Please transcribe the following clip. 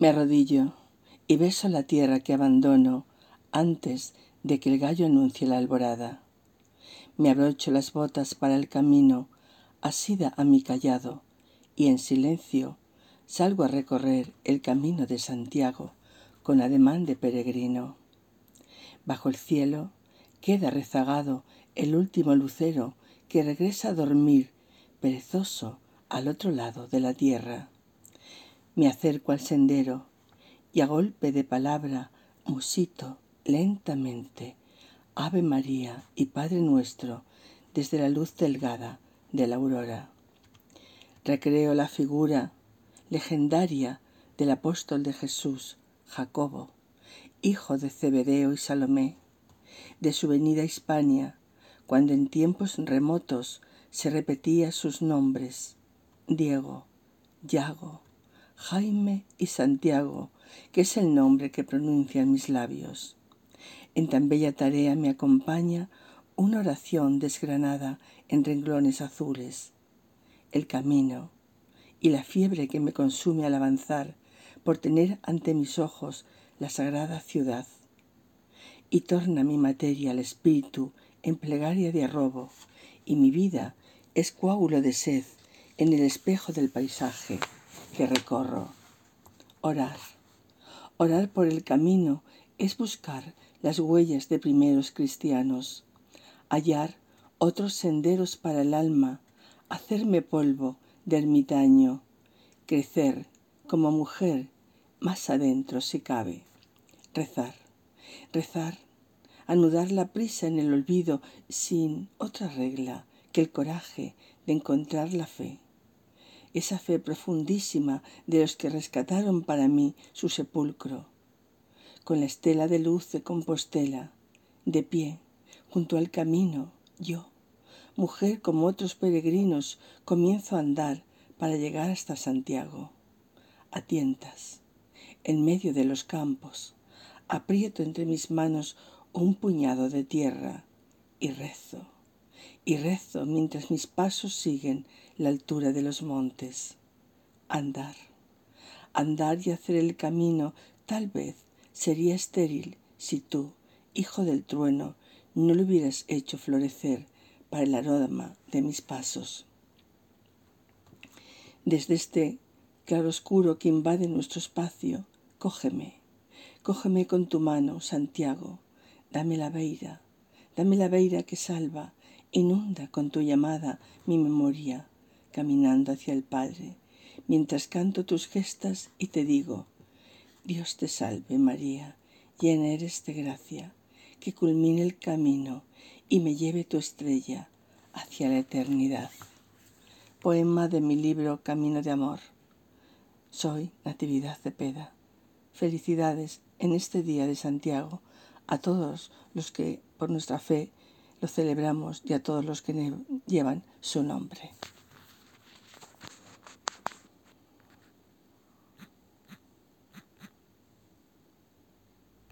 Me arrodillo y beso la tierra que abandono antes de que el gallo anuncie la alborada. Me abrocho las botas para el camino, asida a mi callado, y en silencio salgo a recorrer el camino de Santiago con ademán de peregrino. Bajo el cielo queda rezagado el último lucero que regresa a dormir perezoso al otro lado de la tierra. Me acerco al sendero y a golpe de palabra musito lentamente Ave María y Padre nuestro desde la luz delgada de la aurora. Recreo la figura legendaria del apóstol de Jesús, Jacobo, hijo de Zebedeo y Salomé, de su venida a Hispania, cuando en tiempos remotos se repetía sus nombres, Diego, Yago, Jaime y Santiago, que es el nombre que pronuncian mis labios. En tan bella tarea me acompaña una oración desgranada en renglones azules. El camino y la fiebre que me consume al avanzar por tener ante mis ojos la sagrada ciudad. Y torna mi materia al espíritu en plegaria de arrobo, y mi vida es coágulo de sed en el espejo del paisaje que recorro. Orar. Orar por el camino. Es buscar las huellas de primeros cristianos, hallar otros senderos para el alma, hacerme polvo de ermitaño, crecer como mujer más adentro si cabe, rezar, rezar, anudar la prisa en el olvido sin otra regla que el coraje de encontrar la fe esa fe profundísima de los que rescataron para mí su sepulcro, con la estela de luz de Compostela, de pie, junto al camino, yo, mujer como otros peregrinos, comienzo a andar para llegar hasta Santiago, a tientas, en medio de los campos, aprieto entre mis manos un puñado de tierra y rezo, y rezo mientras mis pasos siguen la altura de los montes. Andar, andar y hacer el camino tal vez sería estéril si tú, hijo del trueno, no lo hubieras hecho florecer para el aroma de mis pasos. Desde este claroscuro que invade nuestro espacio, cógeme, cógeme con tu mano, Santiago, dame la beira, dame la beira que salva, inunda con tu llamada mi memoria, caminando hacia el Padre, mientras canto tus gestas y te digo, Dios te salve María, llena eres de gracia, que culmine el camino y me lleve tu estrella hacia la eternidad. Poema de mi libro Camino de Amor. Soy Natividad Cepeda. Felicidades en este día de Santiago a todos los que por nuestra fe lo celebramos y a todos los que llevan su nombre.